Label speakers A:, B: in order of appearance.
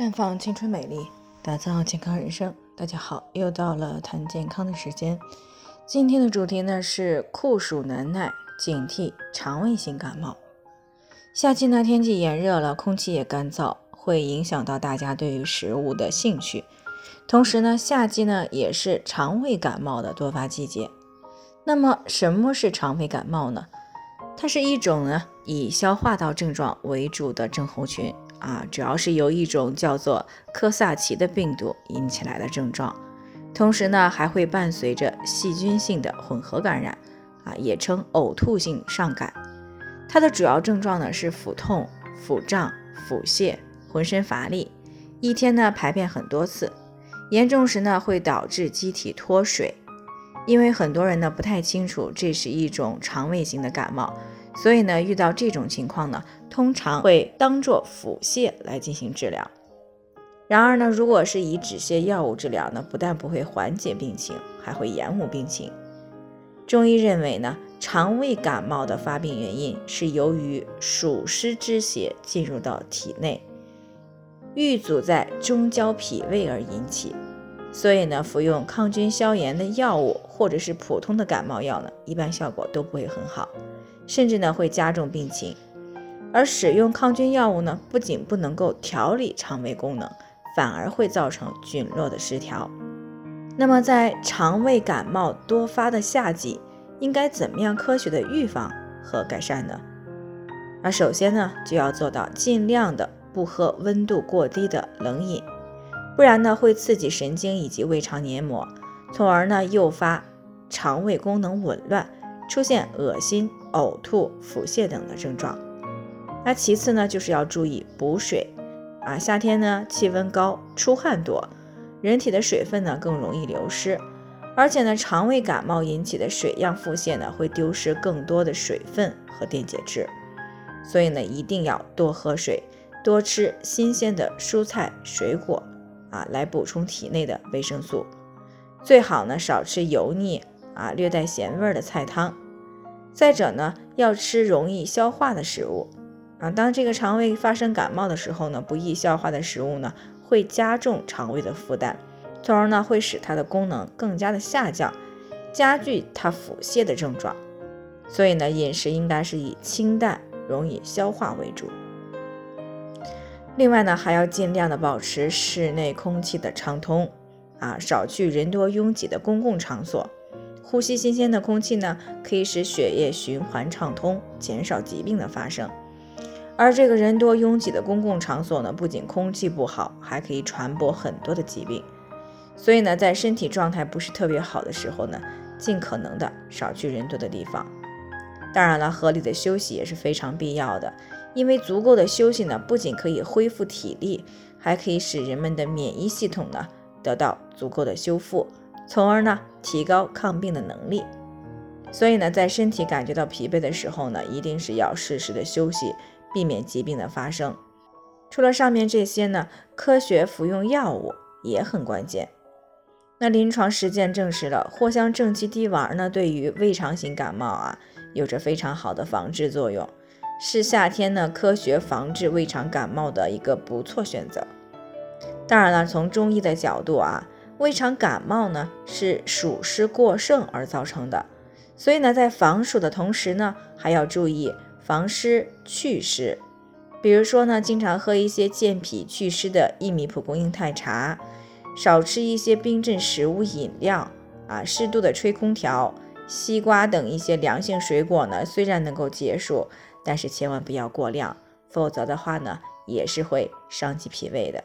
A: 绽放青春美丽，打造健康人生。大家好，又到了谈健康的时间。今天的主题呢是酷暑难耐，警惕肠胃性感冒。夏季呢天气炎热了，空气也干燥，会影响到大家对于食物的兴趣。同时呢，夏季呢也是肠胃感冒的多发季节。那么什么是肠胃感冒呢？它是一种呢以消化道症状为主的症候群。啊，主要是由一种叫做科萨奇的病毒引起来的症状，同时呢还会伴随着细菌性的混合感染，啊，也称呕吐性上感。它的主要症状呢是腹痛、腹胀、腹泻、浑身乏力，一天呢排便很多次，严重时呢会导致机体脱水。因为很多人呢不太清楚这是一种肠胃型的感冒。所以呢，遇到这种情况呢，通常会当做腹泻来进行治疗。然而呢，如果是以止泻药物治疗呢，不但不会缓解病情，还会延误病情。中医认为呢，肠胃感冒的发病原因是由于暑湿之邪进入到体内，郁阻在中焦脾胃而引起。所以呢，服用抗菌消炎的药物或者是普通的感冒药呢，一般效果都不会很好。甚至呢会加重病情，而使用抗菌药物呢，不仅不能够调理肠胃功能，反而会造成菌落的失调。那么在肠胃感冒多发的夏季，应该怎么样科学的预防和改善呢？那首先呢，就要做到尽量的不喝温度过低的冷饮，不然呢会刺激神经以及胃肠黏膜，从而呢诱发肠胃功能紊乱。出现恶心、呕吐、腹泻等的症状。那其次呢，就是要注意补水啊。夏天呢，气温高，出汗多，人体的水分呢更容易流失，而且呢，肠胃感冒引起的水样腹泻呢，会丢失更多的水分和电解质。所以呢，一定要多喝水，多吃新鲜的蔬菜水果啊，来补充体内的维生素。最好呢，少吃油腻。啊，略带咸味的菜汤。再者呢，要吃容易消化的食物。啊，当这个肠胃发生感冒的时候呢，不易消化的食物呢，会加重肠胃的负担，从而呢，会使它的功能更加的下降，加剧它腹泻的症状。所以呢，饮食应该是以清淡、容易消化为主。另外呢，还要尽量的保持室内空气的畅通，啊，少去人多拥挤的公共场所。呼吸新鲜的空气呢，可以使血液循环畅通，减少疾病的发生。而这个人多拥挤的公共场所呢，不仅空气不好，还可以传播很多的疾病。所以呢，在身体状态不是特别好的时候呢，尽可能的少去人多的地方。当然了，合理的休息也是非常必要的，因为足够的休息呢，不仅可以恢复体力，还可以使人们的免疫系统呢得到足够的修复。从而呢，提高抗病的能力。所以呢，在身体感觉到疲惫的时候呢，一定是要适时的休息，避免疾病的发生。除了上面这些呢，科学服用药物也很关键。那临床实践证实了，藿香正气滴丸呢，对于胃肠型感冒啊，有着非常好的防治作用，是夏天呢科学防治胃肠感冒的一个不错选择。当然了，从中医的角度啊。胃肠感冒呢是暑湿过盛而造成的，所以呢，在防暑的同时呢，还要注意防湿祛湿。比如说呢，经常喝一些健脾祛湿的薏米蒲公英太茶，少吃一些冰镇食物饮料啊，适度的吹空调。西瓜等一些凉性水果呢，虽然能够解暑，但是千万不要过量，否则的话呢，也是会伤及脾胃的。